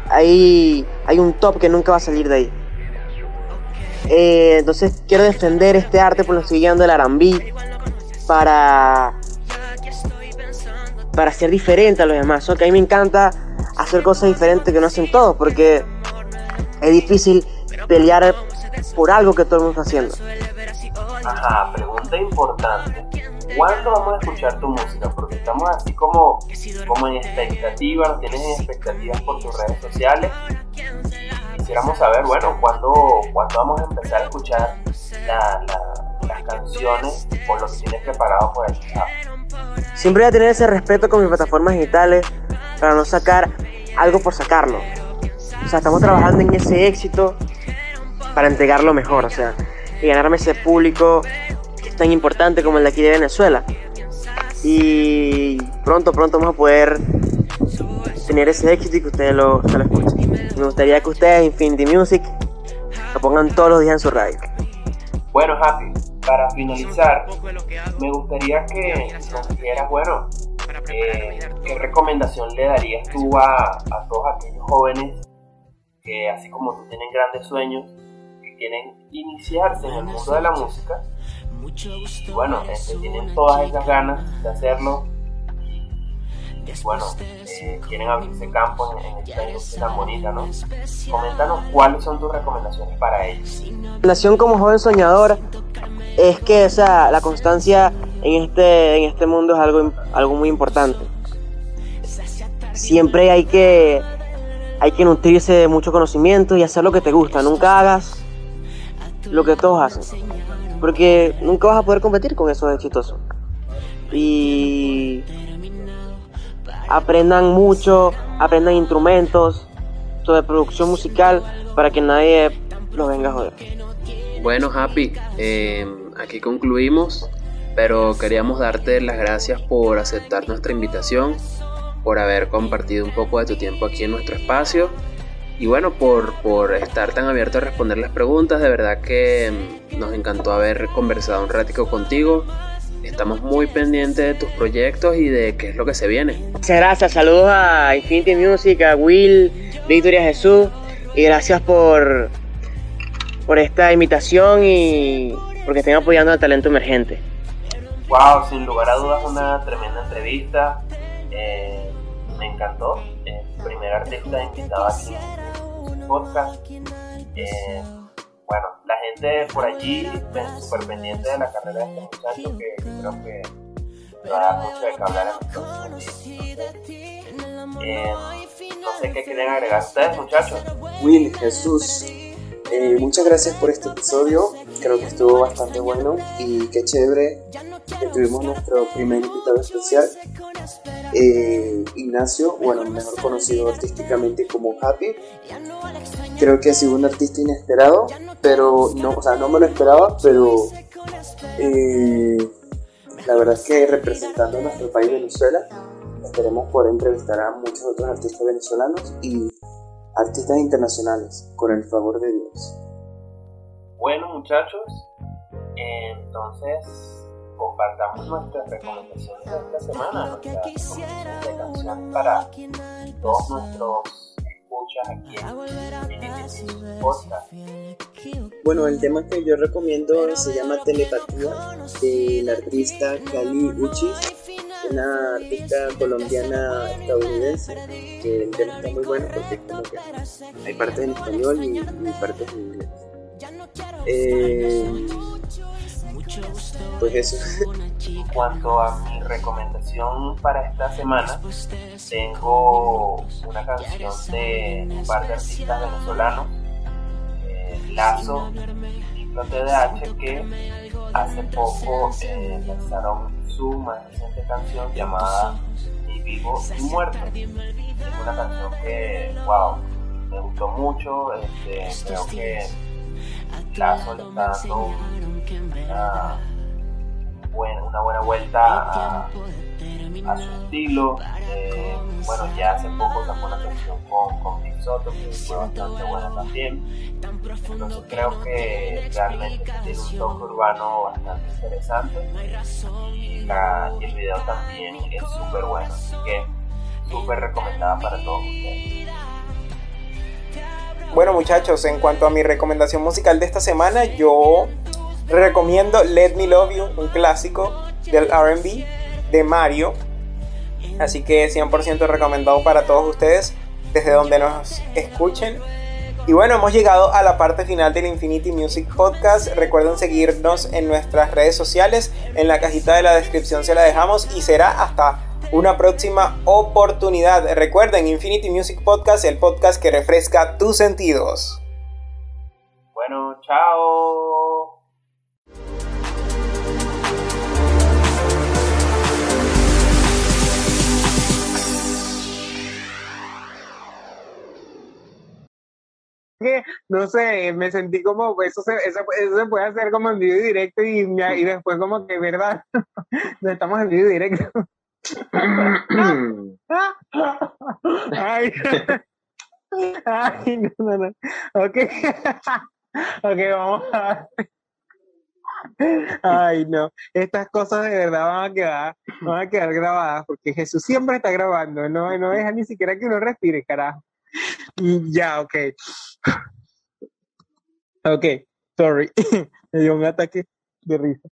ahí hay un top que nunca va a salir de ahí. Eh, entonces quiero defender este arte por lo siguiendo el arambí para para ser diferente a los demás. que a mí me encanta hacer cosas diferentes que no hacen todos porque es difícil pelear por algo que todo el mundo está haciendo. Ajá, pregunta importante. ¿Cuándo vamos a escuchar tu música? Porque estamos así como, como en expectativas, tienes expectativas por tus redes sociales quisiéramos saber, bueno, ¿cuándo, ¿cuándo, vamos a empezar a escuchar las canciones o lo que tienes preparado por ahí. Siempre voy a tener ese respeto con mis plataformas digitales para no sacar algo por sacarlo. O sea, estamos trabajando en ese éxito para entregarlo mejor, o sea, y ganarme ese público que es tan importante como el de aquí de Venezuela. Y pronto, pronto vamos a poder tener ese éxito y que ustedes lo, lo escuchen. Me gustaría que ustedes, Infinity Music, lo pongan todos los días en su radio. Bueno, Happy, para finalizar, me gustaría que nos dijeras, bueno, eh, ¿qué recomendación le darías tú a, a todos aquellos jóvenes que, así como tú, tienen grandes sueños, que quieren iniciarse en el mundo de la música? Y bueno, este, tienen todas esas ganas de hacerlo bueno, eh, quieren abrirse campo en, esta industria tan bonita, ¿no? Coméntanos cuáles son tus recomendaciones para ellos. Recomendación como joven soñador es que o sea, la constancia en este, en este mundo es algo, algo muy importante. Siempre hay que, hay que nutrirse de mucho conocimiento y hacer lo que te gusta. Nunca hagas lo que todos hacen. Porque nunca vas a poder competir con esos exitosos. Y aprendan mucho, aprendan instrumentos sobre producción musical para que nadie los venga a joder. Bueno, Happy, eh, aquí concluimos, pero queríamos darte las gracias por aceptar nuestra invitación, por haber compartido un poco de tu tiempo aquí en nuestro espacio y bueno, por, por estar tan abierto a responder las preguntas. De verdad que mm, nos encantó haber conversado un ratico contigo. Estamos muy pendientes de tus proyectos y de qué es lo que se viene. Muchas gracias, saludos a Infinity Music, a Will, Victoria Jesús y gracias por, por esta invitación y porque estén apoyando al talento emergente. Wow, sin lugar a dudas una tremenda entrevista. Eh, me encantó. El primer artista invitado aquí en el podcast. Eh, bueno, la gente por allí súper pendiente de la carrera de este muchacho que creo que va a dar mucho de que hablar en el eh, No sé qué quieren agregar ustedes, muchachos. Will, Jesús, eh, muchas gracias por este episodio. Creo que estuvo bastante bueno y qué chévere que tuvimos nuestro primer invitado especial, eh, Ignacio, bueno, mejor conocido artísticamente como Happy. Creo que ha sido un artista inesperado, pero no, o sea, no me lo esperaba, pero eh, la verdad es que representando a nuestro país Venezuela, esperemos poder entrevistar a muchos otros artistas venezolanos y artistas internacionales, con el favor de Dios. Bueno muchachos, entonces compartamos nuestras recomendaciones de esta semana, nuestras recomendaciones de canciones para todos nuestros escuchas aquí en Podcast. Bueno, el tema que yo recomiendo se llama Telepatía de la artista Kali Uchi, una artista colombiana estadounidense que el tema está muy bueno porque como que hay partes en español y, y partes en inglés. Eh, pues eso. En cuanto a mi recomendación para esta semana, tengo una canción de un par de artistas venezolanos, eh, Lazo y TDH, que hace poco eh, lanzaron su más reciente canción llamada Mi Vivo y Muerto. Es una canción que, wow, me gustó mucho, este, creo que Lazo le está dando una buena, una buena vuelta a, a su estilo. Eh, bueno, ya hace poco sacó una canción con, con Soto que fue bastante buena también. Entonces creo que realmente tiene un toque urbano bastante interesante y, y el video también es súper bueno. Así que súper recomendada para todos ustedes. Bueno muchachos, en cuanto a mi recomendación musical de esta semana, yo recomiendo Let Me Love You, un clásico del RB de Mario. Así que 100% recomendado para todos ustedes desde donde nos escuchen. Y bueno, hemos llegado a la parte final del Infinity Music Podcast. Recuerden seguirnos en nuestras redes sociales. En la cajita de la descripción se la dejamos y será hasta una próxima oportunidad. Recuerden, Infinity Music Podcast, el podcast que refresca tus sentidos. Bueno, chao. Que, no sé, me sentí como, eso se, eso, se puede hacer como en video directo y, y después como que, ¿verdad? no estamos en video directo. Ay, no, no, no. Ok. ok, vamos a Ay, no. Estas cosas de verdad van a quedar, van a quedar grabadas porque Jesús siempre está grabando, no, no deja ni siquiera que uno respire, carajo. Ya, ok. Ok, sorry. Me dio un ataque de risa.